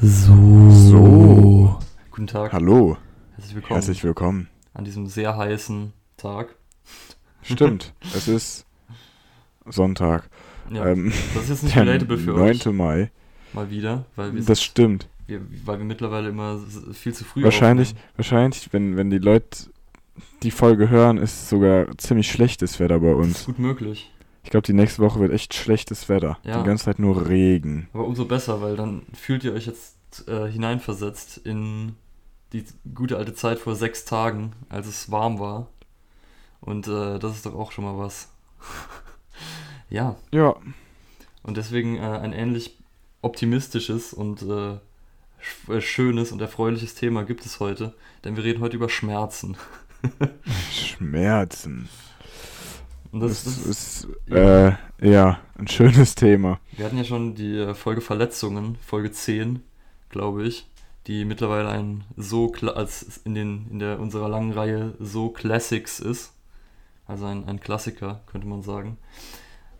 So. So. Guten Tag. Hallo, Herzlich willkommen herzlich willkommen. an diesem sehr heißen Tag. Stimmt, es ist Sonntag, Ja, ähm, das ist jetzt nicht der relatable für 9. euch. Mai. Mal wieder, weil wir, Das stimmt. wir, weil wir mittlerweile immer viel zu früh Wahrscheinlich, aufnehmen. wahrscheinlich, wenn, wenn die Leute die Folge hören, ist sogar ziemlich schlechtes Wetter bei Das ist uns. gut möglich. Ich glaube, die nächste Woche wird echt schlechtes Wetter. Ja. Die ganze Zeit nur Regen. Aber umso besser, weil dann fühlt ihr euch jetzt äh, hineinversetzt in die gute alte Zeit vor sechs Tagen, als es warm war. Und äh, das ist doch auch schon mal was. ja, Ja, und deswegen äh, ein ähnlich optimistisches und äh, äh, schönes und erfreuliches Thema gibt es heute, denn wir reden heute über Schmerzen. Schmerzen. Das, das, ist, ja. äh, ja, ein schönes Thema. Wir hatten ja schon die äh, Folge Verletzungen, Folge 10, glaube ich, die mittlerweile ein so als in den in der unserer langen Reihe so Classics ist. Also ein, ein Klassiker, könnte man sagen.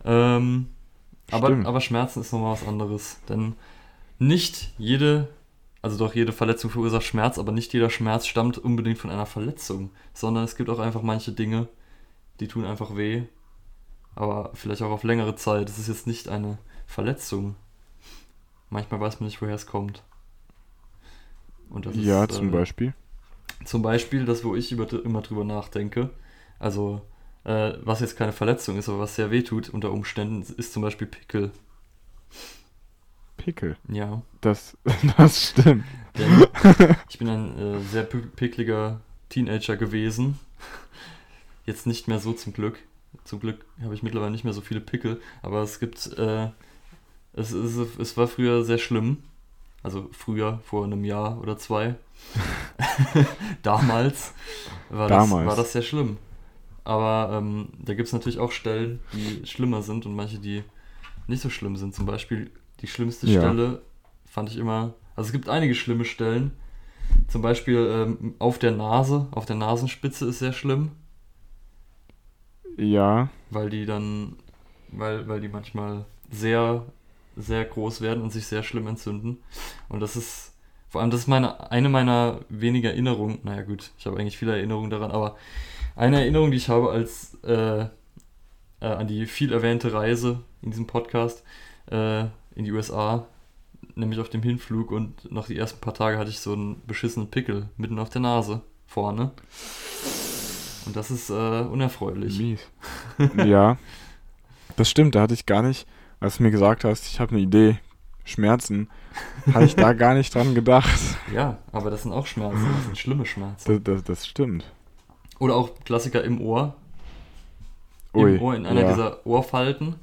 Ähm, aber, aber Schmerzen ist nochmal was anderes. Denn nicht jede, also doch jede Verletzung verursacht Schmerz, aber nicht jeder Schmerz stammt unbedingt von einer Verletzung, sondern es gibt auch einfach manche Dinge, die tun einfach weh. Aber vielleicht auch auf längere Zeit. Es ist jetzt nicht eine Verletzung. Manchmal weiß man nicht, woher es kommt. Und das Ja, ist, zum äh, Beispiel. Zum Beispiel das, wo ich über, immer drüber nachdenke. Also, äh, was jetzt keine Verletzung ist, aber was sehr weh tut unter Umständen, ist zum Beispiel Pickel. Pickel. Ja. Das, das stimmt. Denn ich bin ein äh, sehr pi- pickliger Teenager gewesen. Jetzt nicht mehr so zum Glück. Zum Glück habe ich mittlerweile nicht mehr so viele Pickel, aber es gibt, äh, es, es, es war früher sehr schlimm. Also früher, vor einem Jahr oder zwei. Damals, war, Damals. Das, war das sehr schlimm. Aber ähm, da gibt es natürlich auch Stellen, die schlimmer sind und manche, die nicht so schlimm sind. Zum Beispiel die schlimmste Ja. Stelle fand ich immer. Also es gibt einige schlimme Stellen. Zum Beispiel ähm, auf der Nase, auf der Nasenspitze ist sehr schlimm, Ja, weil die dann, weil, weil die manchmal sehr, sehr groß werden und sich sehr schlimm entzünden. Und das ist, vor allem das ist meine, eine meiner wenigen Erinnerungen, naja gut, ich habe eigentlich viele Erinnerungen daran, aber eine Erinnerung, die ich habe als äh, äh, an die viel erwähnte Reise in diesem Podcast äh, in die USA, nämlich auf dem Hinflug und noch die ersten paar Tage hatte ich so einen beschissenen Pickel mitten auf der Nase vorne. Und das ist äh, unerfreulich. mies. ja, das stimmt, da hatte ich gar nicht, als du mir gesagt hast, ich habe eine Idee, Schmerzen, hatte ich da gar nicht dran gedacht. Ja, aber das sind auch Schmerzen, das sind schlimme Schmerzen. Das, das, das stimmt. Oder auch Klassiker im Ohr. Ui, Im Ohr, in einer ja. dieser Ohrfalten.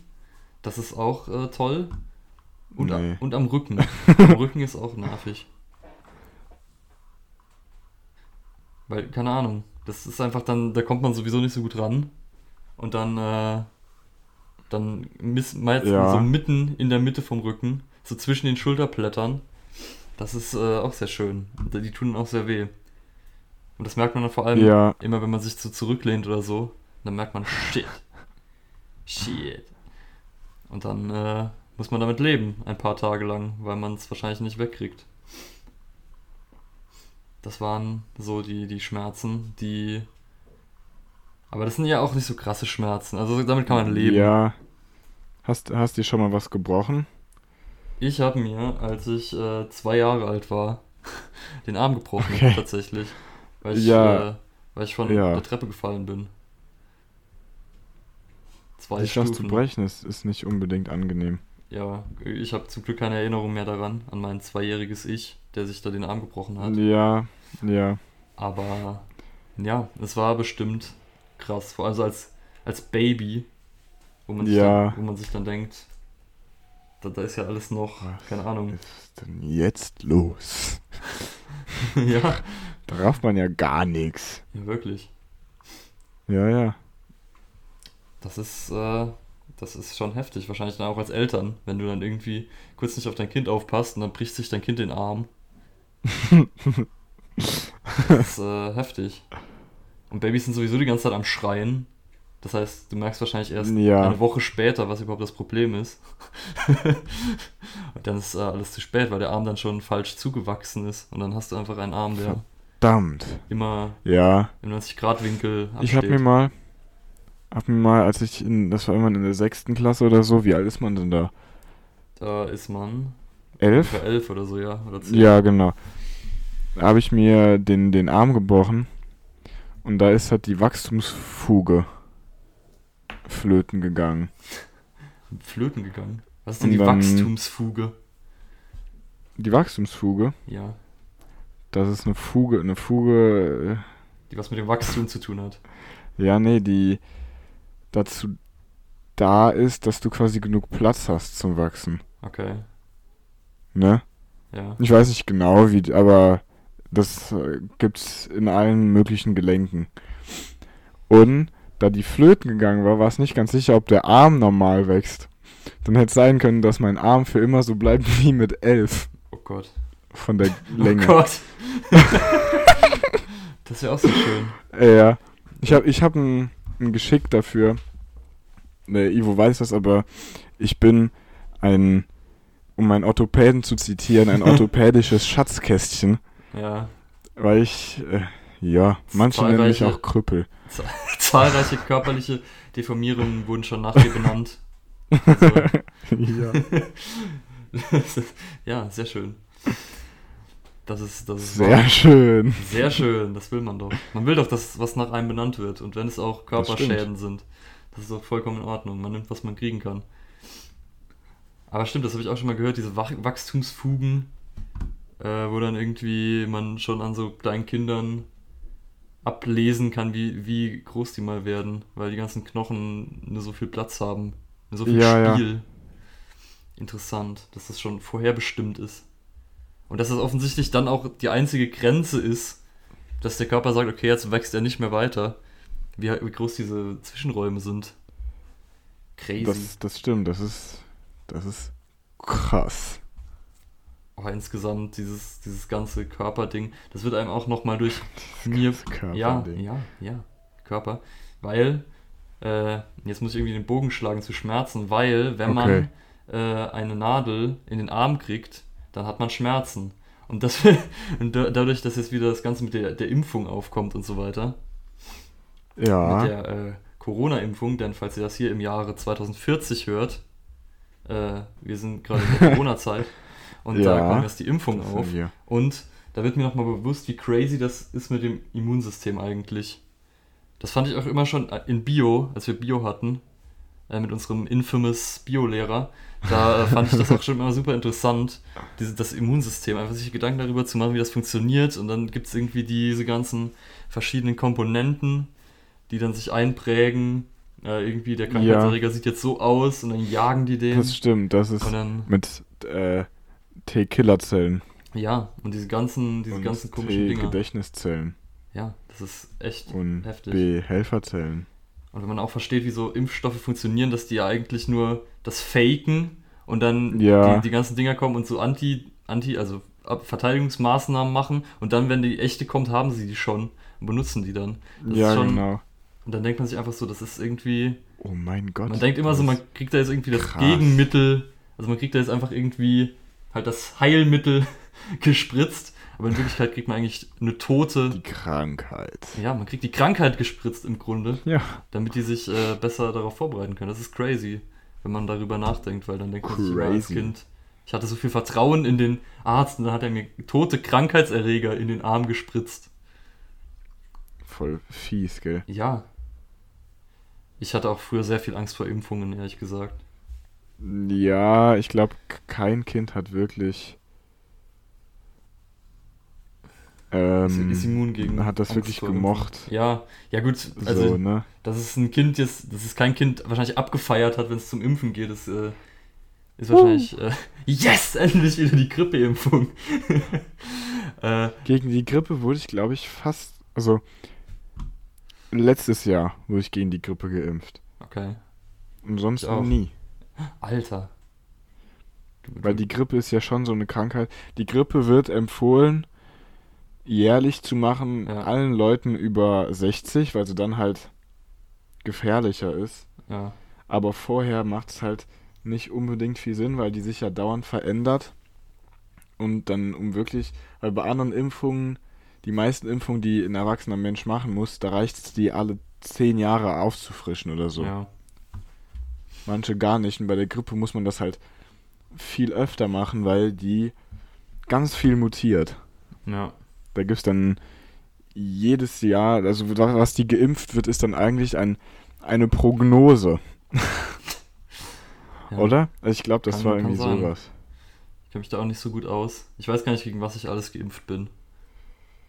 Das ist auch äh, toll. Und, Nee. und am Rücken. am Rücken ist auch nervig. Weil, keine Ahnung, das ist einfach dann, da kommt man sowieso nicht so gut ran. Und dann, äh, dann meistens Ja. so mitten in der Mitte vom Rücken, so zwischen den Schulterblättern. Das ist äh, auch sehr schön. Die tun auch sehr weh. Und das merkt man dann vor allem Ja, immer, wenn man sich so zurücklehnt oder so. Dann merkt man, shit. Shit. Und dann äh, muss man damit leben, ein paar Tage lang, weil man es wahrscheinlich nicht wegkriegt. Das waren so die, die Schmerzen, die. Aber das sind ja auch nicht so krasse Schmerzen. Also damit kann man leben. ja. Hast, hast dir schon mal was gebrochen? Ich habe mir, als ich äh, zwei Jahre alt war, den Arm gebrochen, Okay. tatsächlich. Weil ich, Ja. äh, weil ich von Ja. der Treppe gefallen bin. Zwei Sich das zu Stufen. brechen ist, ist nicht unbedingt angenehm. Ja, ich habe zum Glück keine Erinnerung mehr daran, an mein zweijähriges Ich, der sich da den Arm gebrochen hat. Ja, ja. Aber ja, es war bestimmt krass. Vor allem als, als Baby, wo man, sich Ja. dann, wo man sich dann denkt, da, da ist ja alles noch, Was keine Ahnung. ist denn jetzt los? ja, Da rafft man ja gar nichts. ja, wirklich. Ja, ja. Das ist, äh, das ist schon heftig. Wahrscheinlich dann auch als Eltern, wenn du dann irgendwie kurz nicht auf dein Kind aufpasst und dann bricht sich dein Kind den Arm. Das ist äh, heftig. Und Babys sind sowieso die ganze Zeit am Schreien. Das heißt, du merkst wahrscheinlich erst Ja. eine Woche später, was überhaupt das Problem ist. und dann ist äh, alles zu spät, weil der Arm dann schon falsch zugewachsen ist. Und dann hast du einfach einen Arm, der Verdammt. immer Ja. im 90-Grad-Winkel absteht. Ich habe mir mal, hab mir mal, als ich in, das war irgendwann in der sechsten Klasse oder so, wie alt ist man denn da? Da ist man Elf? elf oder so, ja. Oder zehn. Ja, genau. Habe ich mir den, den Arm gebrochen und da ist halt die Wachstumsfuge flöten gegangen. Flöten gegangen. Was ist denn Und die dann- Wachstumsfuge? Die Wachstumsfuge, Ja, das ist eine Fuge, eine Fuge, die was mit dem Wachstum zu tun hat. äh, ja, nee, die dazu da ist, dass du quasi genug Platz hast zum Wachsen. Okay, Ne? ja. Ich weiß nicht genau, wie, aber das äh, gibt's in allen möglichen Gelenken. Und da die flöten gegangen war, war es nicht ganz sicher, ob der Arm normal wächst. Dann hätte es sein können, dass mein Arm für immer so bleibt wie mit elf Oh Gott. von der Länge. Oh Gott. das wäre auch so schön. Ja. Ich habe ich hab ein, ein Geschick dafür. Ne, Ivo weiß das, aber ich bin ein, um meinen Orthopäden zu zitieren, ein orthopädisches Schatzkästchen, Ja. weil ich, äh, ja, manche nennen mich auch Krüppel. Zahlreiche körperliche Deformierungen wurden schon nach dir benannt. Also, ja. ja, sehr schön. Das ist, das ist Sehr wahr. schön. sehr schön, das will man doch. Man will doch, dass was nach einem benannt wird. Und wenn es auch Körperschäden sind, das ist doch vollkommen in Ordnung. Man nimmt, was man kriegen kann. Aber stimmt, das habe ich auch schon mal gehört, diese Wach Wachstumsfugen, äh, wo dann irgendwie man schon an so kleinen Kindern ablesen kann, wie, wie groß die mal werden, weil die ganzen Knochen nur so viel Platz haben, nur so viel Ja, ja. Spiel. Interessant, dass das schon vorherbestimmt ist. Und dass das offensichtlich dann auch die einzige Grenze ist, dass der Körper sagt, okay, jetzt wächst er nicht mehr weiter. Wie, wie groß diese Zwischenräume sind. Crazy. Das, das stimmt, das ist, das ist krass. Aber insgesamt dieses, dieses ganze Körperding, das wird einem auch nochmal durch mir. Ja, Körperding. ja, ja, Körper. Weil, äh, jetzt muss ich irgendwie den Bogen schlagen zu Schmerzen, weil, wenn Okay. man äh, eine Nadel in den Arm kriegt, dann hat man Schmerzen. Und, das, und da, dadurch, dass jetzt wieder das Ganze mit der, der Impfung aufkommt und so weiter, mit Ja, der äh, Corona-Impfung, denn falls ihr das hier im Jahre 2040 hört, äh, wir sind gerade in der Corona-Zeit und da Ja, kommt erst die Impfung auf. Und da wird mir nochmal bewusst, wie crazy das ist mit dem Immunsystem eigentlich. Das fand ich auch immer schon in Bio, als wir Bio hatten, äh, mit unserem infamous Bio-Lehrer. Da äh, fand ich das auch schon immer super interessant, diese, das Immunsystem, einfach sich Gedanken darüber zu machen, wie das funktioniert. Und dann gibt es irgendwie diese ganzen verschiedenen Komponenten, die dann sich einprägen. Äh, irgendwie der Krankheitserreger sieht jetzt so aus und dann jagen die den. Das stimmt, das ist mit äh, T-Killerzellen ja, und diese ganzen, diese und ganzen komischen Dinger. T-Gedächtniszellen Ja, das ist echt und heftig. B-Helferzellen. Und wenn man auch versteht, wie so Impfstoffe funktionieren, dass die ja eigentlich nur das faken und dann Ja. die, die ganzen Dinger kommen und so Anti, Anti, also Verteidigungsmaßnahmen machen und dann, wenn die echte kommt, haben sie die schon und benutzen die dann. Das ja, schon, genau. Und dann denkt man sich einfach so, das ist irgendwie. Oh mein Gott. Man denkt immer so, man kriegt da jetzt irgendwie das krass. Gegenmittel, also man kriegt da jetzt einfach irgendwie halt das Heilmittel gespritzt, aber in Wirklichkeit kriegt man eigentlich eine tote. Die Krankheit. Ja, man kriegt die Krankheit gespritzt im Grunde. Ja. damit die sich äh, besser darauf vorbereiten können. Das ist crazy, wenn man darüber nachdenkt, weil dann denkt man sich immer als Crazy. Kind, ich hatte so viel Vertrauen in den Arzt und dann hat er mir tote Krankheitserreger in den Arm gespritzt. Voll fies, gell? Ja. Ich hatte auch früher sehr viel Angst vor Impfungen, ehrlich gesagt. Ja, ich glaube, kein Kind hat wirklich. Ähm, ist immun gegen hat das Angst wirklich gemocht. Ja, ja gut, also so, ne? dass es ein Kind jetzt, dass es kein Kind wahrscheinlich abgefeiert hat, wenn es zum Impfen geht, ist, äh, ist wahrscheinlich äh, yes, endlich wieder die Grippeimpfung. äh, Gegen die Grippe wurde ich, glaube ich, fast. Also. Letztes Jahr wurde ich gegen die Grippe geimpft. okay. Und sonst auch. nie. Alter. Weil die Grippe ist ja schon so eine Krankheit. Die Grippe wird empfohlen, jährlich zu machen, Ja. allen Leuten über 60, weil sie dann halt gefährlicher ist. Ja. Aber vorher macht es halt nicht unbedingt viel Sinn, weil die sich ja dauernd verändert. Und dann um wirklich, weil bei anderen Impfungen, die meisten Impfungen, die ein erwachsener Mensch machen muss, da reicht es, die alle zehn Jahre aufzufrischen oder so. Ja. Manche gar nicht. Und bei der Grippe muss man das halt viel öfter machen, weil die ganz viel mutiert. Ja. Da gibt es dann jedes Jahr, also was die geimpft wird, ist dann eigentlich ein, eine Prognose, ja. oder? Also ich glaube, das Kann- war irgendwie sowas. Ich kenne mich da auch nicht so gut aus. Ich weiß gar nicht, gegen was ich alles geimpft bin.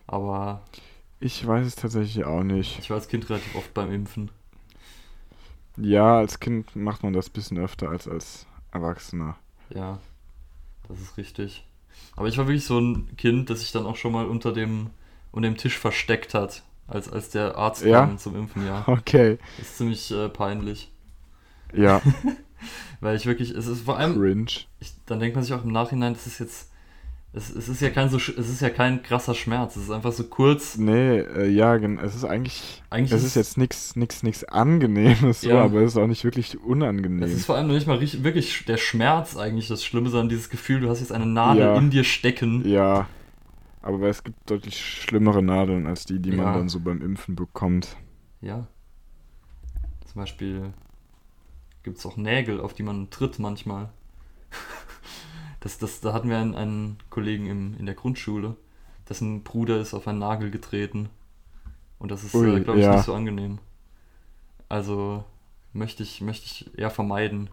Aber Ich weiß es tatsächlich auch nicht. ich war als Kind relativ oft beim Impfen. Ja, als Kind macht man das ein bisschen öfter als als Erwachsener. Ja, das ist richtig. Aber ich war wirklich so ein Kind, das sich dann auch schon mal unter dem, unter dem Tisch versteckt hat, als, als der Arzt Ja? kam zum Impfen, ja. Okay. Das ist ziemlich äh, peinlich. Ja, Weil ich wirklich, es ist vor allem, cringe. ich, dann denkt man sich auch im Nachhinein, das ist jetzt, es, es ist ja kein so, es ist ja kein krasser Schmerz, es ist einfach so kurz. Nee, äh, ja, es ist eigentlich, Eigentlich es ist jetzt nichts nix, nix Angenehmes, so, Ja. aber es ist auch nicht wirklich Es unangenehm. ist vor allem noch nicht mal richtig, wirklich der Schmerz eigentlich das Schlimme, sondern dieses Gefühl, du hast jetzt eine Nadel Ja. in dir stecken. Ja, aber es gibt deutlich schlimmere Nadeln als die, die man Ja. dann so beim Impfen bekommt. Ja. Zum Beispiel gibt es auch Nägel, auf die man tritt manchmal. Das, das, da hatten wir einen, einen Kollegen im, in der Grundschule, dessen Bruder ist auf einen Nagel getreten. Und das ist, äh, glaube ich, ja. nicht so angenehm. Also möchte ich, möchte ich eher vermeiden.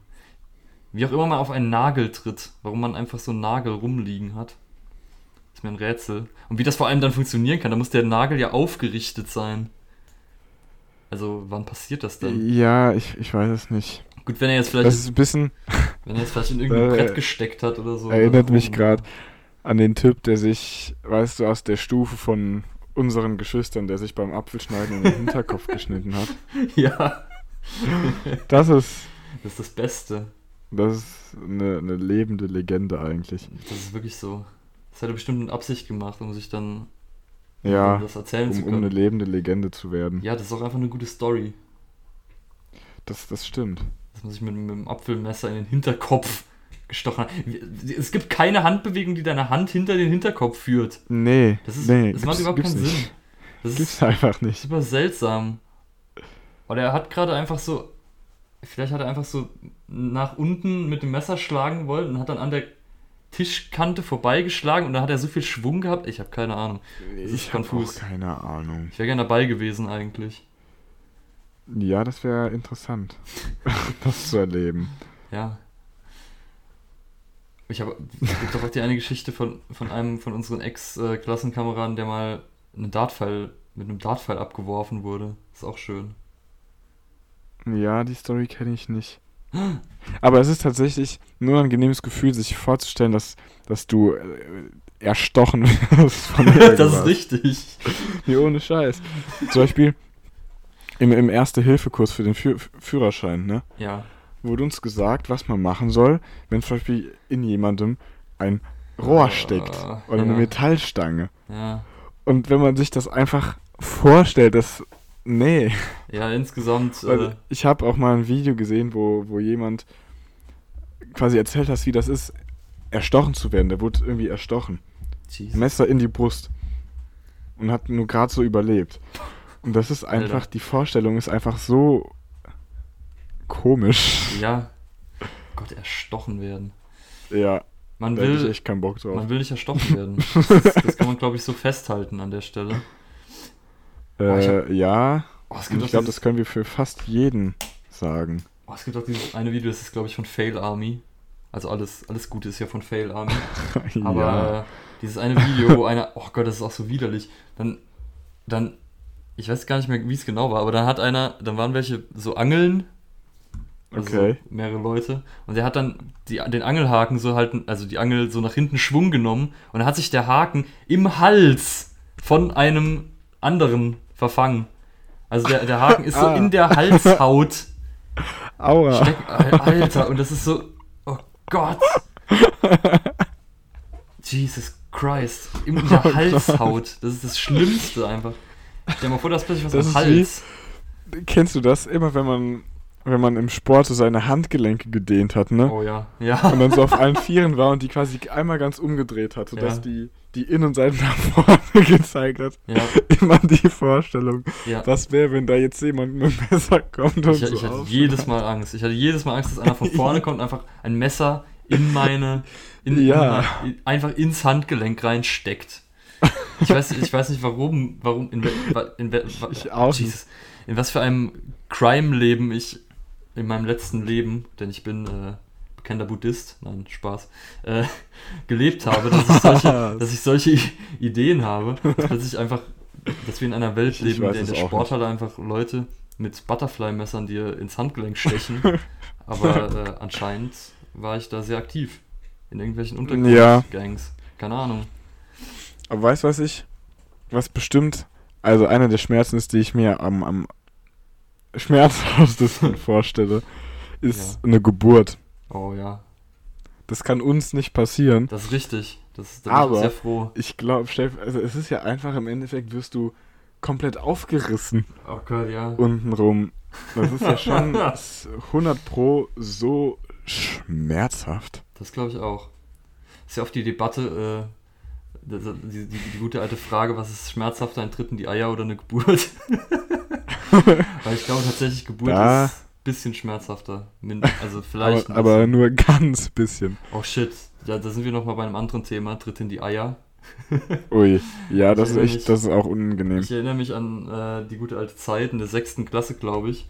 Wie auch immer man auf einen Nagel tritt, warum man einfach so einen Nagel rumliegen hat, ist mir ein Rätsel. Und wie das vor allem dann funktionieren kann, da muss der Nagel ja aufgerichtet sein. Also, wann passiert das denn? Ja, ich, ich weiß es nicht. Gut, wenn er jetzt vielleicht, Das ist ein bisschen, wenn er jetzt vielleicht in irgendein Äh, Brett gesteckt hat oder so. erinnert oder mich gerade an den Typ, der sich, weißt du, aus der Stufe von unseren Geschwistern, der sich beim Apfelschneiden in den Hinterkopf geschnitten hat. Ja, Das ist, das ist das Beste. das ist eine, eine lebende Legende eigentlich. Das ist wirklich so. Das hat er bestimmt in Absicht gemacht, um sich dann Ja, um das erzählen um, zu um eine lebende Legende zu werden. ja, das ist auch einfach eine gute Story. Das, das stimmt. Dass man sich mit, mit dem Apfelmesser in den Hinterkopf gestochen hat. Es gibt keine Handbewegung, die deine Hand hinter den Hinterkopf führt. Nee, Das, ist, nee, das macht überhaupt keinen nicht. Sinn. Das Gibt's ist einfach nicht. super seltsam. Oder er hat gerade einfach so. Vielleicht hat er einfach so nach unten mit dem Messer schlagen wollen und hat dann an der Tischkante vorbeigeschlagen und da hat er so viel Schwung gehabt. Ich habe keine Ahnung. Das Ich habe auch keine Ahnung. Ich wäre gerne dabei gewesen eigentlich. Ja, das wäre interessant, das zu erleben. Ja. Ich habe. Doch auch die eine Geschichte von, von einem von unseren Ex-Klassenkameraden, der mal einen Dartpfeil mit einem Dartpfeil abgeworfen wurde. Ist auch schön. Ja, die Story kenne ich nicht. Aber es ist tatsächlich ein unangenehmes Gefühl, sich vorzustellen, dass, dass du äh, erstochen wirst von das ist richtig. Nee, ohne Scheiß. Zum Beispiel im, im Erste-Hilfe-Kurs für den Führ Führerschein, ne? Ja. Wurde uns gesagt, was man machen soll, wenn zum Beispiel in jemandem ein Rohr steckt Ah, oder eine ja. Metallstange. Ja. Und wenn man sich das einfach vorstellt, das. Nee. Ja, insgesamt. Äh, ich habe auch mal ein Video gesehen, wo, wo jemand quasi erzählt hat, wie das ist, erstochen zu werden. Der wurde irgendwie erstochen. Jesus. Messer in die Brust. Und hat nur gerade so überlebt. Und das ist einfach, Alter. die Vorstellung ist einfach so komisch. Ja. Gott, erstochen werden. Ja, Man da hätte ich will, echt keinen Bock drauf. man will nicht erstochen werden. Das, das kann man, glaube ich, so festhalten an der Stelle. Oh, äh, ja, Oh, es und gibt ich glaube, dieses, das können wir für fast jeden sagen. oh, es gibt auch dieses eine Video, das ist, glaube ich, von Fail Army. Also alles, alles Gute ist ja von Fail Army. Aber ja. äh, dieses eine Video, wo einer, oh Gott, das ist auch so widerlich. Dann, dann, ich weiß gar nicht mehr, wie es genau war, aber dann hat einer, dann waren welche so Angeln. Also Okay. mehrere Leute. Und der hat dann die, den Angelhaken so halt, also die Angel so nach hinten Schwung genommen und dann hat sich der Haken im Hals von einem anderen verfangen. Also der, der Haken ist so Ah. in der Halshaut. Aua. Steck, Alter, und das ist so, oh Gott. Jesus Christ, in der Oh Halshaut. Das ist das Schlimmste einfach. Stell dir mal vor, das plötzlich was Das am ist wie- Hals. kennst du das? Immer wenn man, wenn man im Sport so seine Handgelenke gedehnt hat, ne? Oh ja, ja. Und dann so auf allen Vieren war und die quasi einmal ganz umgedreht hat, sodass Ja. die, die Innenseite nach vorne gezeigt hat. ja, Immer die Vorstellung, ja. was wäre, wenn da jetzt jemand mit dem Messer kommt und Ich, so ich hatte jedes Mal Angst. Ich hatte jedes Mal Angst, dass einer von vorne kommt und einfach ein Messer in meine, in, Ja. in in, einfach ins Handgelenk reinsteckt. Ich weiß, ich weiß nicht warum, warum, in, in, wa- Ich auch. Jesus, in was für einem Crime-Leben ich in meinem letzten Leben, denn ich bin äh, bekannter Buddhist, nein, Spaß, äh, gelebt habe, dass ich solche, dass ich solche Ideen habe, dass plötzlich einfach, dass wir in einer Welt leben, weiß in der in der Sporthalle einfach Leute mit Butterfly-Messern dir ins Handgelenk stechen. Aber äh, anscheinend war ich da sehr aktiv. In irgendwelchen Ja. Untergrundgangs. Keine Ahnung. Aber weißt du, was ich, was bestimmt, also einer der Schmerzen ist, die ich mir am, am schmerzhaftesten vorstelle, ist eine Geburt. Oh ja. Das kann uns nicht passieren. Das ist richtig. Das, da bin ich Aber- auch sehr froh. Ich glaube, also es ist ja einfach im Endeffekt wirst du komplett aufgerissen Oh Gott, ja. untenrum. Das ist ja schon 100 pro so schmerzhaft. Das glaube ich auch. Ist ja oft die Debatte, äh, die, die, die, gute alte Frage, was ist schmerzhafter, ein Tritt in die Eier oder eine Geburt? Weil ich glaube tatsächlich, Geburt Da- ist ein bisschen schmerzhafter. Also vielleicht Aber, aber nur ganz bisschen. Oh shit, ja, da sind wir nochmal bei einem anderen Thema, Tritt in die Eier. Ui, ja, das ist echt, mich- das ist auch unangenehm. Ich erinnere mich an äh, die gute alte Zeit in der sechsten Klasse, glaube ich.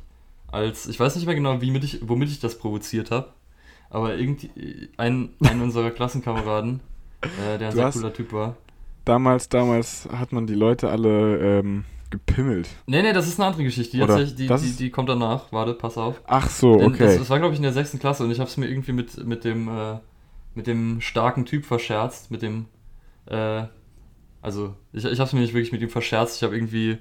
Als, ich weiß nicht mehr genau, ich, womit ich das provoziert habe, aber irgendwie ein, ein unserer Klassenkameraden, äh, der ein sehr cooler Typ war. Damals, damals hat man die Leute alle ähm, gepimmelt. Nee, nee, das ist eine andere Geschichte. Die, die, die, die kommt danach. Warte, pass auf. Ach so, Denn okay. das, das war, glaube ich, in der sechsten Klasse und ich habe es mir irgendwie mit, mit, dem, äh, mit dem starken Typ verscherzt. Mit dem. Äh, also, ich, ich habe es mir nicht wirklich mit ihm verscherzt. Ich habe irgendwie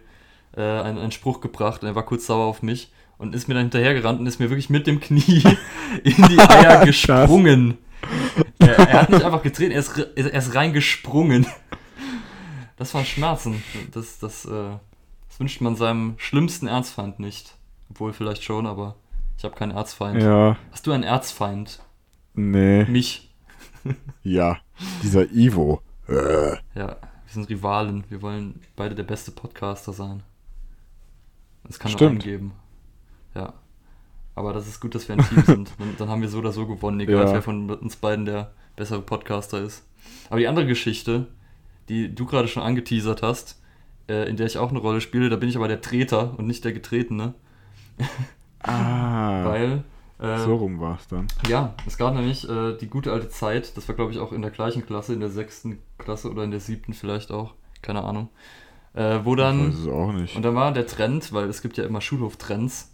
äh, einen, einen Spruch gebracht und er war kurz sauer auf mich und ist mir dann hinterhergerannt und ist mir wirklich mit dem Knie in die Eier gesprungen. er, er hat nicht einfach getreten, er ist, er ist reingesprungen. Das waren Schmerzen. Das, das, äh, das wünscht man seinem schlimmsten Erzfeind nicht. Obwohl vielleicht schon, aber ich habe keinen Erzfeind. ja, Hast du einen Erzfeind? nee, Mich. ja. Dieser Ivo. Äh. Ja, wir sind Rivalen. Wir wollen beide der beste Podcaster sein. Es kann nur Stimmt. einen geben. Ja. Aber das ist gut, dass wir ein Team sind. Dann, dann haben wir so oder so gewonnen, egal Ja. wer von uns beiden der bessere Podcaster ist. Aber die andere Geschichte, die du gerade schon angeteasert hast, äh, in der ich auch eine Rolle spiele, da bin ich aber der Treter und nicht der Getretene. Ah, Weil. Äh, so rum war es dann. Ja, es gab nämlich äh, die gute alte Zeit, das war glaube ich auch in der gleichen Klasse, in der sechsten Klasse oder in der siebten vielleicht auch, keine Ahnung. Äh, wo ich weiß dann, es auch nicht. und dann war der Trend, weil es gibt ja immer Schulhoftrends,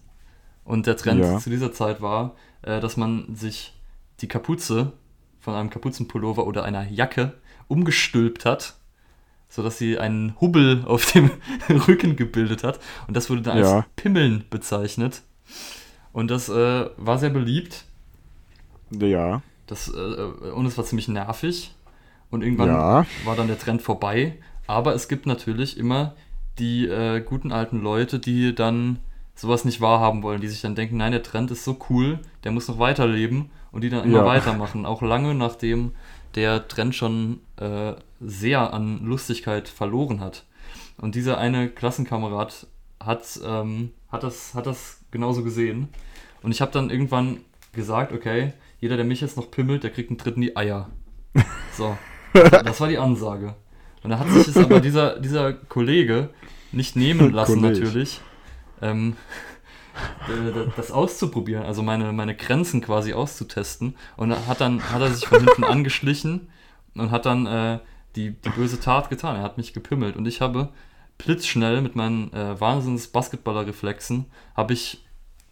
und der Trend Ja. zu dieser Zeit war, äh, dass man sich die Kapuze von einem Kapuzenpullover oder einer Jacke umgestülpt hat, sodass sie einen Hubbel auf dem Rücken gebildet hat. Und das wurde dann als Ja. Pimmeln bezeichnet. Und das äh, war sehr beliebt. Ja, Das, äh, und es war ziemlich nervig. Und irgendwann ja. war dann der Trend vorbei. Aber es gibt natürlich immer die äh, guten alten Leute, die dann sowas nicht wahrhaben wollen, die sich dann denken, nein, der Trend ist so cool, der muss noch weiterleben und die dann immer Ja. weitermachen, auch lange nachdem der Trend schon äh, sehr an Lustigkeit verloren hat. Und dieser eine Klassenkamerad hat, ähm, hat, das, hat das genauso gesehen. Und ich habe dann irgendwann gesagt, okay, jeder, der mich jetzt noch pimmelt, der kriegt einen Tritt in die Eier. So, das war die Ansage. Und da hat sich es aber dieser, dieser Kollege nicht nehmen lassen, Kollege. natürlich, ähm, äh, das auszuprobieren, also meine, meine Grenzen quasi auszutesten. Und hat dann hat er sich von hinten angeschlichen und hat dann äh, die, die böse Tat getan. Er hat mich gepimmelt und ich habe blitzschnell mit meinen äh, wahnsinns Basketballer-Reflexen habe ich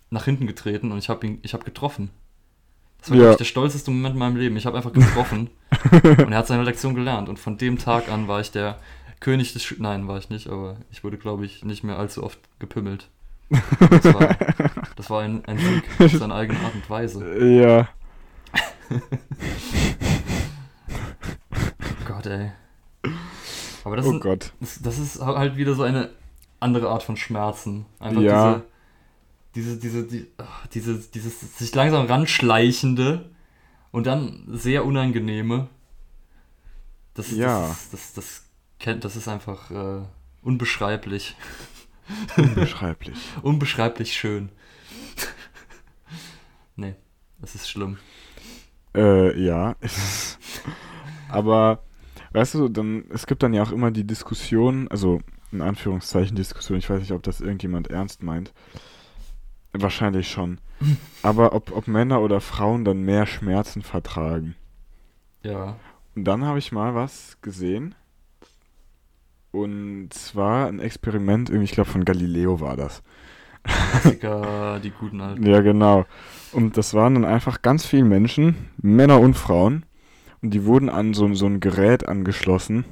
nach hinten getreten und ich habe ihn, ich habe getroffen. Das war Ja. der stolzeste Moment in meinem Leben. Ich habe einfach getroffen und er hat seine Lektion gelernt. Und von dem Tag an war ich der König des Sch Nein, war ich nicht, aber ich wurde, glaube ich, nicht mehr allzu oft gepimmelt. Das war, das war ein, ein Sieg auf seine eigene Art und Weise. Ja. Gott, ey. Aber das, Oh sind, Gott. das, das ist halt wieder so eine andere Art von Schmerzen. Einfach Ja. diese, diese, diese, die, ach, diese, dieses sich langsam ranschleichende und dann sehr unangenehme. Das, Ja. das, das, das, kennt, das ist einfach äh, unbeschreiblich. Unbeschreiblich. Unbeschreiblich schön. nee, das ist schlimm. Äh, ja. Aber, weißt du, dann, es gibt dann ja auch immer die Diskussion, also in Anführungszeichen Diskussion, ich weiß nicht, ob das irgendjemand ernst meint. Wahrscheinlich schon. Aber ob, ob Männer oder Frauen dann mehr Schmerzen vertragen. Ja. Und dann habe ich mal was gesehen. Und zwar ein Experiment, ich glaube von Galileo war das. Klassiker, die guten alten. Ja, genau. Und das waren dann einfach ganz viele Menschen, Männer und Frauen. Und die wurden an so, so ein Gerät angeschlossen,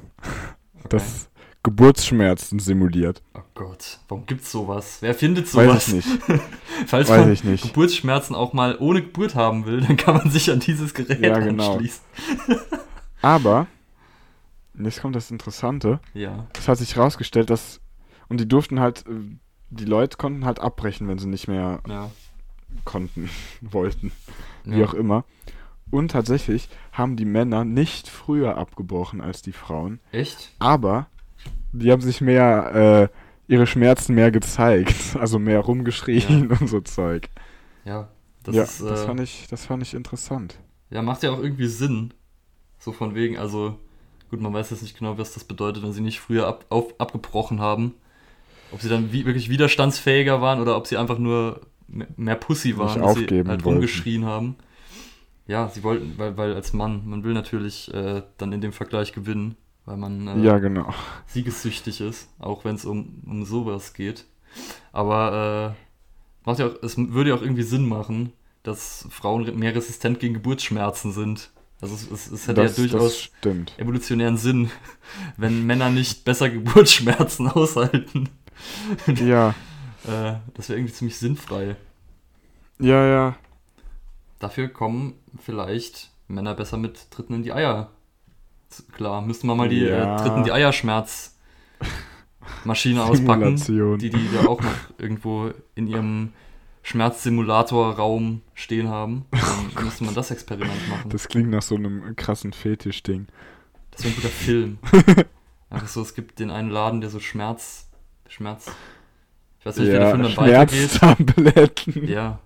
das Geburtsschmerzen simuliert. Oh Gott, warum gibt's sowas? Wer findet sowas? Weiß ich nicht. Falls Weiß man ich nicht. Geburtsschmerzen auch mal ohne Geburt haben will, dann kann man sich an dieses Gerät Ja, genau. anschließen. Aber, und jetzt kommt das Interessante, Ja. es hat sich rausgestellt, dass, und die durften halt, äh, die Leute konnten halt abbrechen, wenn sie nicht mehr Ja. konnten, wollten, wie ja. auch immer. Und tatsächlich haben die Männer nicht früher abgebrochen als die Frauen, Echt? aber die haben sich mehr, äh, ihre Schmerzen mehr gezeigt, also mehr rumgeschrien und so Zeug. Ja. Das ja, ist, das äh, fand ich, das fand ich interessant. ja, macht ja auch irgendwie Sinn. So von wegen, also, gut, man weiß jetzt nicht genau, was das bedeutet, wenn sie nicht früher ab, auf, abgebrochen haben. Ob sie dann wie, wirklich widerstandsfähiger waren oder ob sie einfach nur me- mehr Pussy waren, dass sie aufgeben halt wollten. rumgeschrien haben. Ja, sie wollten, weil, weil als Mann, man will natürlich äh, dann in dem Vergleich gewinnen, weil man äh, Ja, genau. siegessüchtig ist, auch wenn es um, um sowas geht. Aber äh, macht ja auch, es würde ja auch irgendwie Sinn machen, dass Frauen mehr resistent gegen Geburtsschmerzen sind. Also es, es, es hätte Das, ja das durchaus evolutionären Sinn, wenn Männer nicht besser Geburtsschmerzen aushalten. Ja, Äh, das wäre irgendwie ziemlich sinnfrei. ja, ja. Dafür kommen vielleicht Männer besser mit Tritten in die Eier. Klar, müssten wir mal die Ja. äh, Tritten in die Eierschmerzmaschine auspacken. Die die da auch noch irgendwo in ihrem Schmerzsimulator-Raum stehen haben. Dann müsste man das Experiment machen. Das, Oh Das klingt nach so einem krassen Fetisch-Ding. wäre ein guter Film. Einfach so, es gibt den einen Laden, der so Schmerz, Schmerz, ich weiß nicht, wie der Ja, Film dann weitergeht. Schmerztabletten. Ja.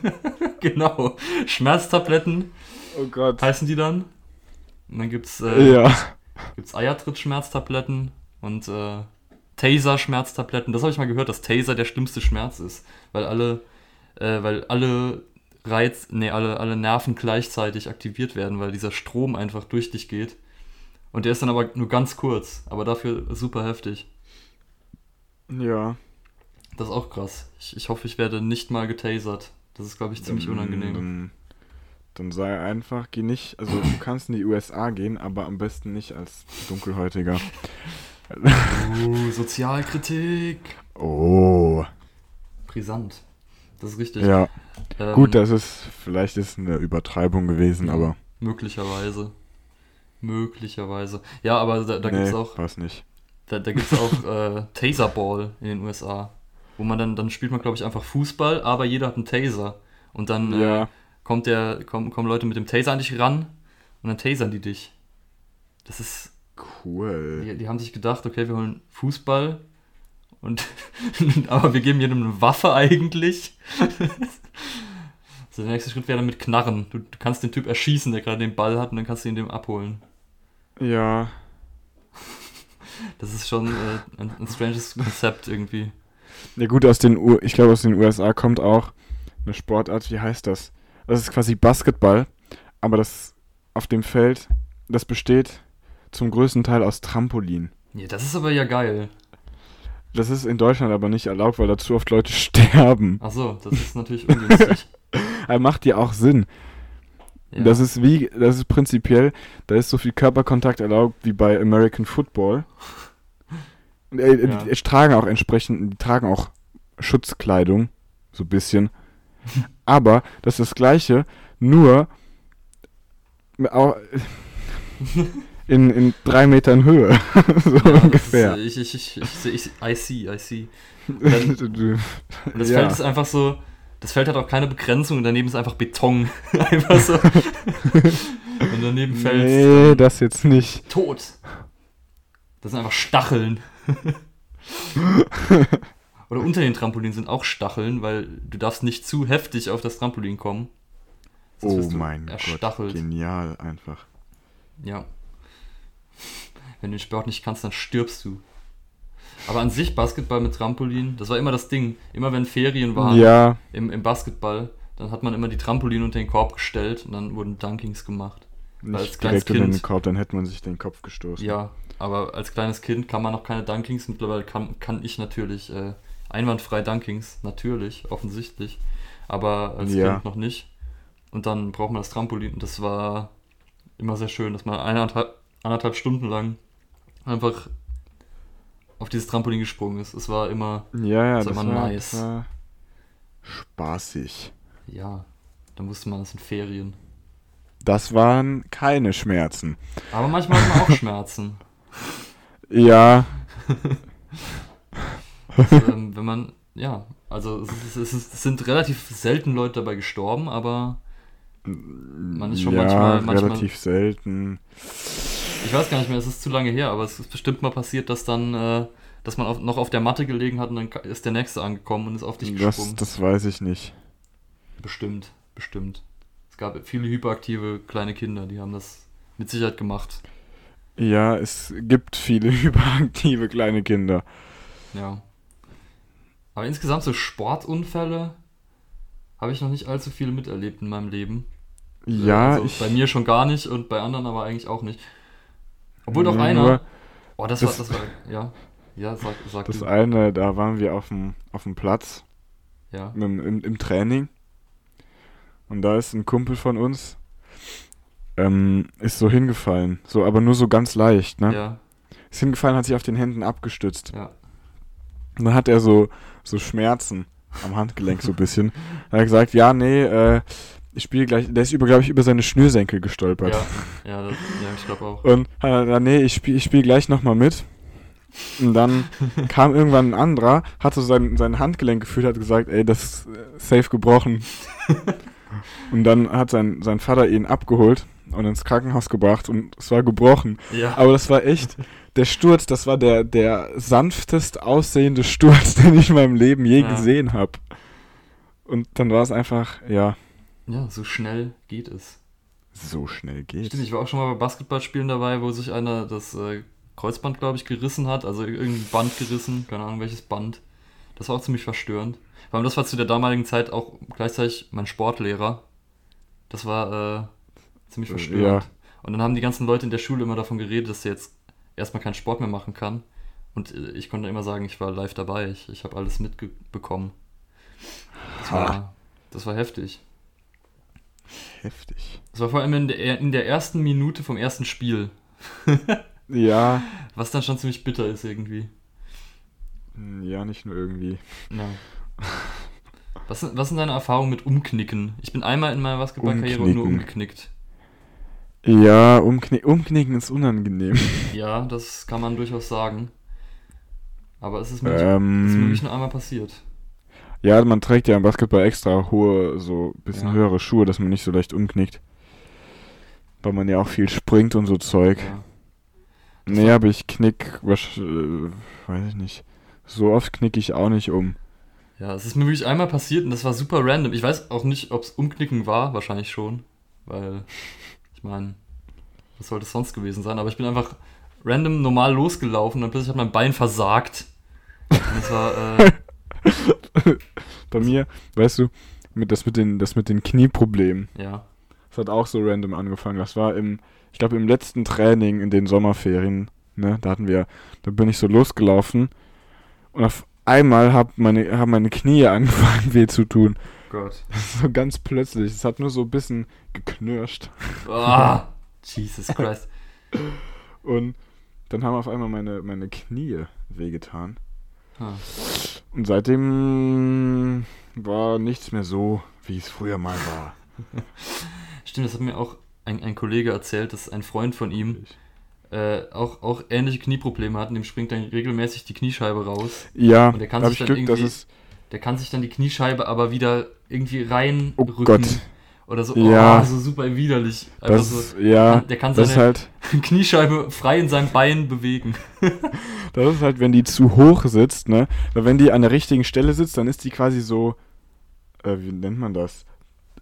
genau. Schmerztabletten Oh Gott. heißen die dann. Und dann gibt's, äh, Ja. gibt's Eiertritt-Schmerztabletten und äh, Taser-Schmerztabletten. Das habe ich mal gehört, dass Taser der schlimmste Schmerz ist, weil alle, äh, weil alle Reiz, nee, alle, alle Nerven gleichzeitig aktiviert werden, weil dieser Strom einfach durch dich geht. Und der ist dann aber nur ganz kurz, aber dafür super heftig. Ja. Das ist auch krass. Ich, ich hoffe, ich werde nicht mal getasert. Das ist, glaube ich, ziemlich Dann- unangenehm. Dann, dann sei einfach, geh nicht, also du kannst in die USA gehen, aber am besten nicht als Dunkelhäutiger. Uh, Sozialkritik. Oh. Brisant. Das ist richtig. Ja. Ähm, Gut, das ist, vielleicht ist eine Übertreibung gewesen, aber. Möglicherweise. Möglicherweise. Ja, aber da, da nee, gibt's auch, war's nicht. da, da gibt's auch äh, Taserball in den USA. Wo man dann, dann spielt man, glaube ich, einfach Fußball, aber jeder hat einen Taser. Und dann äh, Ja. kommt der, kommen, kommen Leute mit dem Taser an dich ran und dann tasern die dich. Das ist. Cool. Die, die haben sich gedacht, okay, wir holen Fußball und aber wir geben jedem eine Waffe eigentlich. also der nächste Schritt wäre dann mit Knarren. Du, du kannst den Typ erschießen, der gerade den Ball hat und dann kannst du ihn dem abholen. Ja. Das ist schon äh, ein, ein stranges Konzept irgendwie. Ja gut, aus den U ich glaube aus den USA kommt auch eine Sportart, wie heißt das? Das ist quasi Basketball, aber das auf dem Feld, das besteht zum größten Teil aus Trampolin. Ja, das ist aber ja geil. Das ist in Deutschland aber nicht erlaubt, weil dazu oft Leute sterben. Achso, das ist natürlich ungünstig. Aber macht ja auch Sinn. Ja. Das ist wie, das ist prinzipiell, da ist so viel Körperkontakt erlaubt wie bei American Football. Und, äh, Ja. die, die tragen auch entsprechend, die tragen auch Schutzkleidung, so ein bisschen. Aber das ist das Gleiche, nur au- in, in drei Metern Höhe. so Ja, ungefähr. Ist, äh, ich, ich, ich, ich, ich, I see, I see. Dann, Du- und das ja. Feld ist einfach so, das Feld hat auch keine Begrenzung und daneben ist einfach Beton. einfach so. und daneben fällt nee, das jetzt nicht. tot. Das sind einfach Stacheln. Oder unter den Trampolin sind auch Stacheln, weil du darfst nicht zu heftig auf das Trampolin kommen. Sonst Oh mein Gott, erstachelt. genial einfach. Ja. Wenn du den Sport nicht kannst, dann stirbst du. Aber an sich Basketball mit Trampolin, das war immer das Ding. Immer wenn Ferien waren Ja, im, im Basketball, dann hat man immer die Trampolin unter den Korb gestellt und dann wurden Dunkings gemacht. Als nicht kleines direkt unter den Kind- Korb, dann hätte man sich den Kopf gestoßen. Ja, aber als kleines Kind kann man noch keine Dunkings. Mittlerweile kann, kann ich natürlich äh, einwandfrei Dunkings, natürlich, offensichtlich. Aber als Ja. Kind noch nicht. Und dann braucht man das Trampolin und das war immer sehr schön, dass man eineinhalb, anderthalb Stunden lang einfach auf dieses Trampolin gesprungen ist. Es war immer, Ja, ja, Das das, war war, immer nice. war spaßig. ja, dann wusste man, das sind Ferien. Das waren keine Schmerzen. Aber manchmal hat man auch Schmerzen. Ja, Also, ähm, wenn man, ja, also es, es, es sind relativ selten Leute dabei gestorben, aber man ist schon ja, manchmal, manchmal relativ selten. Ich weiß gar nicht mehr, es ist zu lange her, aber es ist bestimmt mal passiert, dass dann, äh, dass man auf, noch auf der Matte gelegen hat und dann ist der Nächste angekommen und ist auf dich Das, gesprungen. das weiß ich nicht. Bestimmt, bestimmt. Es gab viele hyperaktive kleine Kinder, die haben das mit Sicherheit gemacht. Ja, es gibt viele hyperaktive kleine Kinder. Ja. Aber insgesamt so Sportunfälle habe ich noch nicht allzu viele miterlebt in meinem Leben. Ja, also ich. bei mir schon gar nicht und bei anderen aber eigentlich auch nicht. Obwohl doch einer. Oh, das, das- war, das war. Ja. Ja, sag, sag Das du. eine, da waren wir auf dem, auf dem Platz Ja. im, im, im Training. Und da ist ein Kumpel von uns, ähm, ist so hingefallen. So, aber nur so ganz leicht, ne? Ja. Ist hingefallen, hat sich auf den Händen abgestützt. Ja. Und dann hat er so, so Schmerzen am Handgelenk so ein bisschen. Dann hat er gesagt, ja, nee, äh, ich spiele gleich, der ist über, glaube ich, über seine Schnürsenkel gestolpert. Ja, ja, das, ja ich glaube auch. Und hat gesagt, nee, ich spiele ich spiel gleich nochmal mit. Und dann kam irgendwann ein anderer, hat so sein, sein Handgelenk gefühlt, hat gesagt, ey, das ist äh, safe gebrochen. und dann hat sein, sein Vater ihn abgeholt und ins Krankenhaus gebracht und es war gebrochen. Ja. Aber das war echt, der Sturz, das war der, der sanftest aussehende Sturz, den ich in meinem Leben je Ja. gesehen habe. Und dann war es einfach, ja, ja, so schnell geht es. so schnell geht's. Stimmt, ich war auch schon mal bei Basketballspielen dabei, wo sich einer das äh, Kreuzband, glaube ich, gerissen hat. Also irgendein Band gerissen, keine Ahnung welches Band. Das war auch ziemlich verstörend. Vor allem das war zu der damaligen Zeit auch gleichzeitig mein Sportlehrer. Das war äh, ziemlich verstörend. ja. Und dann haben die ganzen Leute in der Schule immer davon geredet, dass er jetzt erstmal keinen Sport mehr machen kann. Und äh, ich konnte immer sagen, ich war live dabei. Ich, ich habe alles mitbekommen. Das war, das war heftig. Heftig. Das war vor allem in der, in der ersten Minute vom ersten Spiel. Ja, Was dann schon ziemlich bitter ist irgendwie. hm, ja, nicht nur irgendwie. Ja. Was, sind- was sind deine Erfahrungen mit Umknicken? Ich bin einmal in meiner Basketballkarriere nur umgeknickt. Ja, umkni umknicken ist unangenehm. Ja, das kann man durchaus sagen. Aber es ist mir, es ist mir ähm, wirklich nur einmal passiert. Ja, man trägt ja im Basketball extra hohe, so bisschen Ja. höhere Schuhe, dass man nicht so leicht umknickt. Weil man ja auch viel springt und so Zeug. Ja. Das Nee, aber ich knick, wasch- äh, weiß ich nicht. So oft knick ich auch nicht um. ja, es ist mir wirklich einmal passiert und das war super random. Ich weiß auch nicht, ob es Umknicken war, wahrscheinlich schon. Weil, ich meine, was sollte es sonst gewesen sein? Aber ich bin einfach random normal losgelaufen und plötzlich hat mein Bein versagt. Und das war, äh, Bei mir, weißt du, mit, das, mit den, das mit den Knieproblemen, ja. das hat auch so random angefangen. Das war im, ich glaube, im letzten Training in den Sommerferien, ne, da hatten wir, da bin ich so losgelaufen und auf einmal hab meine, haben meine Knie angefangen weh zu tun. Gott. So ganz plötzlich. Es hat nur so ein bisschen geknirscht. Ah, Jesus Christ. Und dann haben auf einmal meine, meine Knie wehgetan. Und seitdem war nichts mehr so, wie es früher mal war. Stimmt, das hat mir auch ein, ein Kollege erzählt, dass ein Freund von ihm äh, auch, auch ähnliche Knieprobleme hat und dem springt dann regelmäßig die Kniescheibe raus. Ja, Und der kann sich ich dann Glück, dass irgendwie- es. Der kann sich dann die Kniescheibe aber wieder irgendwie Oh reinrücken. Gott. Oder so, Ja. oh, so super widerlich. Einfach Das, so, ja, der kann seine halt, Kniescheibe frei in seinem Bein bewegen. das ist halt, wenn die zu hoch sitzt, ne? Weil wenn die an der richtigen Stelle sitzt, dann ist die quasi so, äh, wie nennt man das?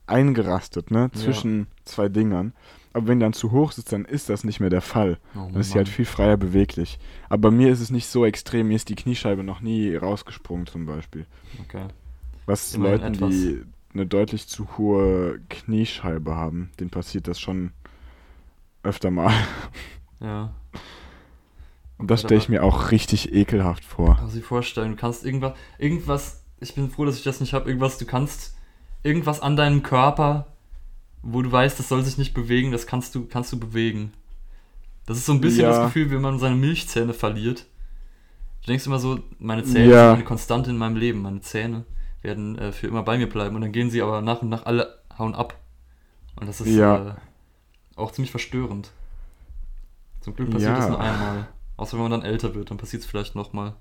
Eingerastet, ne? Ja. Zwischen zwei Dingern. Aber wenn die dann zu hoch sitzt, dann ist das nicht mehr der Fall. Oh, Dann ist sie halt viel freier beweglich. Aber bei mir ist es nicht so extrem. Mir ist die Kniescheibe noch nie rausgesprungen, zum Beispiel. Okay. Was Immerhin Leuten, etwas. die eine deutlich zu hohe Kniescheibe haben, denen passiert das schon öfter mal. Ja. Und das stelle ich mir auch richtig ekelhaft vor. Kannst du dir vorstellen, du kannst irgendwas, irgendwas, ich bin froh, dass ich das nicht habe, irgendwas, du kannst irgendwas an deinem Körper, wo du weißt, das soll sich nicht bewegen, das kannst du, kannst du bewegen. Das ist so ein bisschen Ja. das Gefühl, wenn man seine Milchzähne verliert. Du denkst immer so, meine Zähne Ja. sind eine Konstante in meinem Leben, meine Zähne werden äh, für immer bei mir bleiben und dann gehen sie aber nach und nach alle hauen ab. Und das ist Ja. äh, auch ziemlich verstörend. Zum Glück passiert Ja. das nur einmal. Außer wenn man dann älter wird, dann passiert es vielleicht nochmal.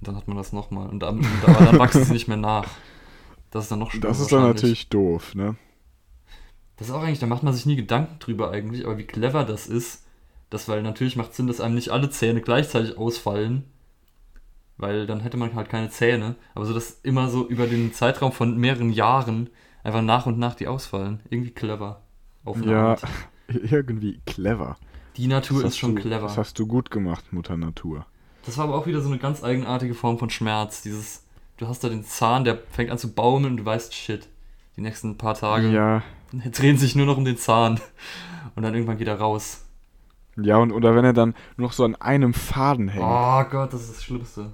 Und dann hat man das nochmal. Und, dann- und aber dann wachsen sie nicht mehr nach. Das ist dann noch schlimmer. Das ist dann natürlich doof, ne? Das ist auch eigentlich, da macht man sich nie Gedanken drüber eigentlich, aber wie clever das ist, dass, weil natürlich macht Sinn, dass einem nicht alle Zähne gleichzeitig ausfallen, weil dann hätte man halt keine Zähne, aber so, dass immer so über den Zeitraum von mehreren Jahren einfach nach und nach die ausfallen. Irgendwie clever. Ja, irgendwie clever. Die Natur Das ist schon du, clever. Das hast du gut gemacht, Mutter Natur. Das war aber auch wieder so eine ganz eigenartige Form von Schmerz. Dieses, du hast da den Zahn, der fängt an zu baumeln und du weißt, shit, die nächsten paar Tage Ja, drehen sich nur noch um den Zahn. Und dann irgendwann geht er raus. ja und oder wenn er dann nur noch so an einem Faden hängt. Oh Gott, das ist das Schlimmste.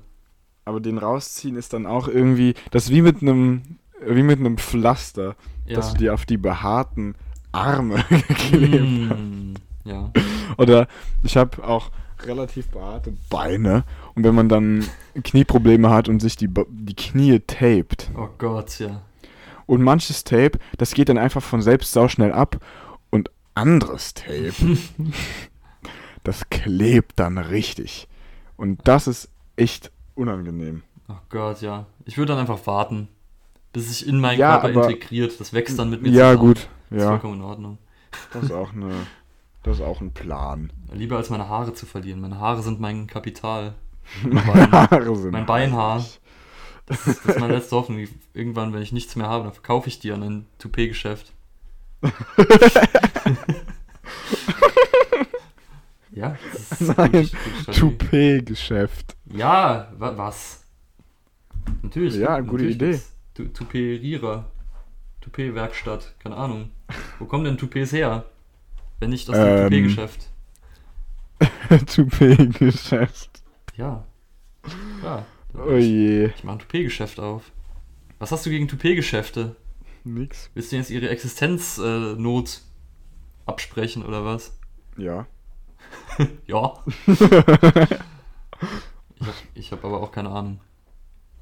Aber den rausziehen ist dann auch irgendwie, das ist wie mit einem, wie mit einem Pflaster, Ja. dass du dir auf die behaarten Arme geklebt hast. Mm, ja. Oder ich habe auch relativ behaarte Beine und wenn man dann Knieprobleme hat und sich die, die Knie taped Oh Gott, ja. und manches Tape, das geht dann einfach von selbst sauschnell ab und anderes Tape, das klebt dann richtig. Und das ist echt unangenehm. Oh Gott, ja. Ich würde dann einfach warten, bis es sich in meinen Ja, Körper aber- integriert. Das wächst dann mit mir Ja, zusammen. gut. Das ist Ja, vollkommen in Ordnung. das ist auch eine, das ist auch ein Plan. Lieber als meine Haare zu verlieren. Meine Haare sind mein Kapital. Meine Haare sind Mein Beinhaar. Das ist, das ist meine letzte Hoffnung. Irgendwann, wenn ich nichts mehr habe, dann verkaufe ich die an ein Toupet-Geschäft. ja, das ist Strategie. Toupet-Geschäft. Ja, wa was? Natürlich. Ja, gute natürlich Idee. Toupetierer. Toupet-Werkstatt. Keine Ahnung. Wo kommen denn Toupets her? Wenn nicht aus dem Ähm. Toupet-Geschäft. Toupet-Geschäft. Ja. Ja. Oh je. Ich mache ein Toupet-Geschäft auf. Was hast du gegen Toupet-Geschäfte? Nix. Willst du jetzt ihre Existenznot äh, absprechen oder was? Ja. Ja. ich habe ich hab aber auch keine Ahnung.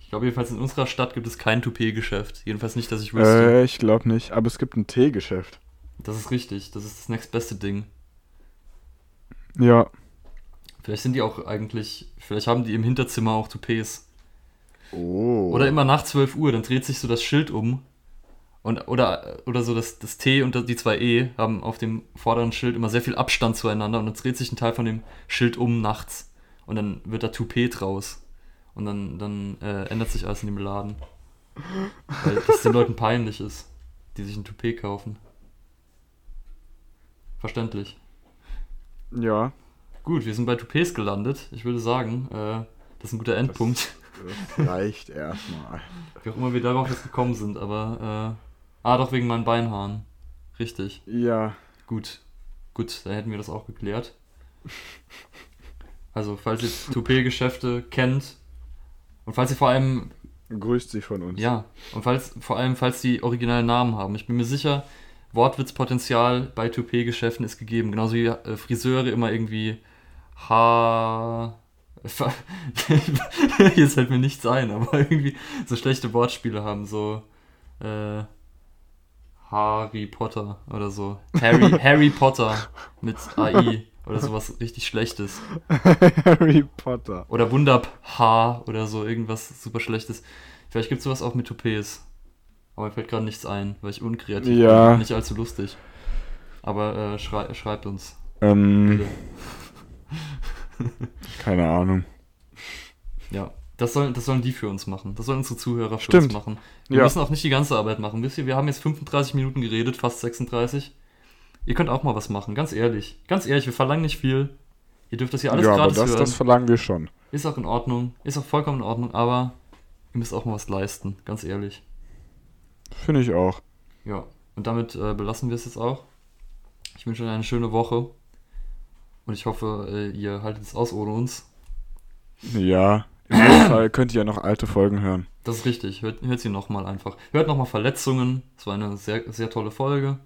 Ich glaube jedenfalls in unserer Stadt gibt es kein Toupet-Geschäft. Jedenfalls nicht, dass ich wüsste. Äh, ich glaube nicht. Aber es gibt ein Teegeschäft. Das ist richtig. Das ist das nächstbeste Ding. Ja. Vielleicht sind die auch eigentlich, vielleicht haben die im Hinterzimmer auch Toupets. Oh. Oder immer nach 12 Uhr, dann dreht sich so das Schild um. Und, oder, oder so das, das T und die zwei E haben auf dem vorderen Schild immer sehr viel Abstand zueinander und dann dreht sich ein Teil von dem Schild um nachts. Und dann wird da Toupet draus. Und dann, dann äh, ändert sich alles in dem Laden. Weil das den Leuten peinlich ist, die sich ein Toupet kaufen. Verständlich. Ja. Gut, wir sind bei Toupets gelandet. Ich würde sagen, äh, das ist ein guter Endpunkt. Das reicht erstmal. Wie auch immer wir darauf jetzt gekommen sind, aber äh, ah, doch wegen meinen Beinhaaren. Richtig. Ja. Gut. Gut, dann hätten wir das auch geklärt. Also, falls ihr Toupet-Geschäfte kennt und falls ihr vor allem, Grüßt sie von uns. ja, und falls, vor allem, falls die originalen Namen haben. Ich bin mir sicher, Wortwitzpotenzial bei Toupet-Geschäften ist gegeben. Genauso wie äh, Friseure immer irgendwie H. Jetzt fällt mir nichts ein, aber irgendwie so schlechte Wortspiele haben, so äh, Harry Potter oder so. Harry, Harry Potter mit AI oder sowas richtig Schlechtes. Harry Potter. Oder Wunderhaar oder so, irgendwas super Schlechtes. Vielleicht gibt es sowas auch mit Toupets. Aber mir fällt gerade nichts ein, weil ich unkreativ Ja. bin. Nicht allzu lustig. Aber äh, schrei schreibt uns. Ähm, keine Ahnung. Ja. Das sollen, das sollen die für uns machen. Das sollen unsere Zuhörer für Stimmt. uns machen. Wir Ja. müssen auch nicht die ganze Arbeit machen. Wisst ihr, wir haben jetzt 35 Minuten geredet, fast 36. Ihr könnt auch mal was machen, ganz ehrlich. Ganz ehrlich, wir verlangen nicht viel. Ihr dürft das hier alles ja, aber gratis das, hören. das verlangen wir schon. Ist auch in Ordnung. Ist auch vollkommen in Ordnung, aber ihr müsst auch mal was leisten, ganz ehrlich. Finde ich auch. Ja, und damit äh, belassen wir es jetzt auch. Ich wünsche euch eine schöne Woche. Und ich hoffe, äh, ihr haltet es aus ohne uns. Ja. Im Notfall könnt ihr ja noch alte Folgen hören. Das ist richtig. Hört, hört sie nochmal einfach. Hört nochmal Verletzungen. Es war eine sehr, sehr tolle Folge,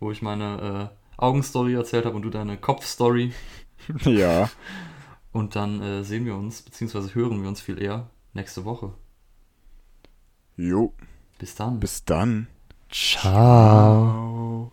wo ich meine äh, Augenstory erzählt habe und du deine Kopfstory. ja. Und dann äh, sehen wir uns, beziehungsweise hören wir uns viel eher nächste Woche. Jo. Bis dann. Bis dann. Ciao. Ciao.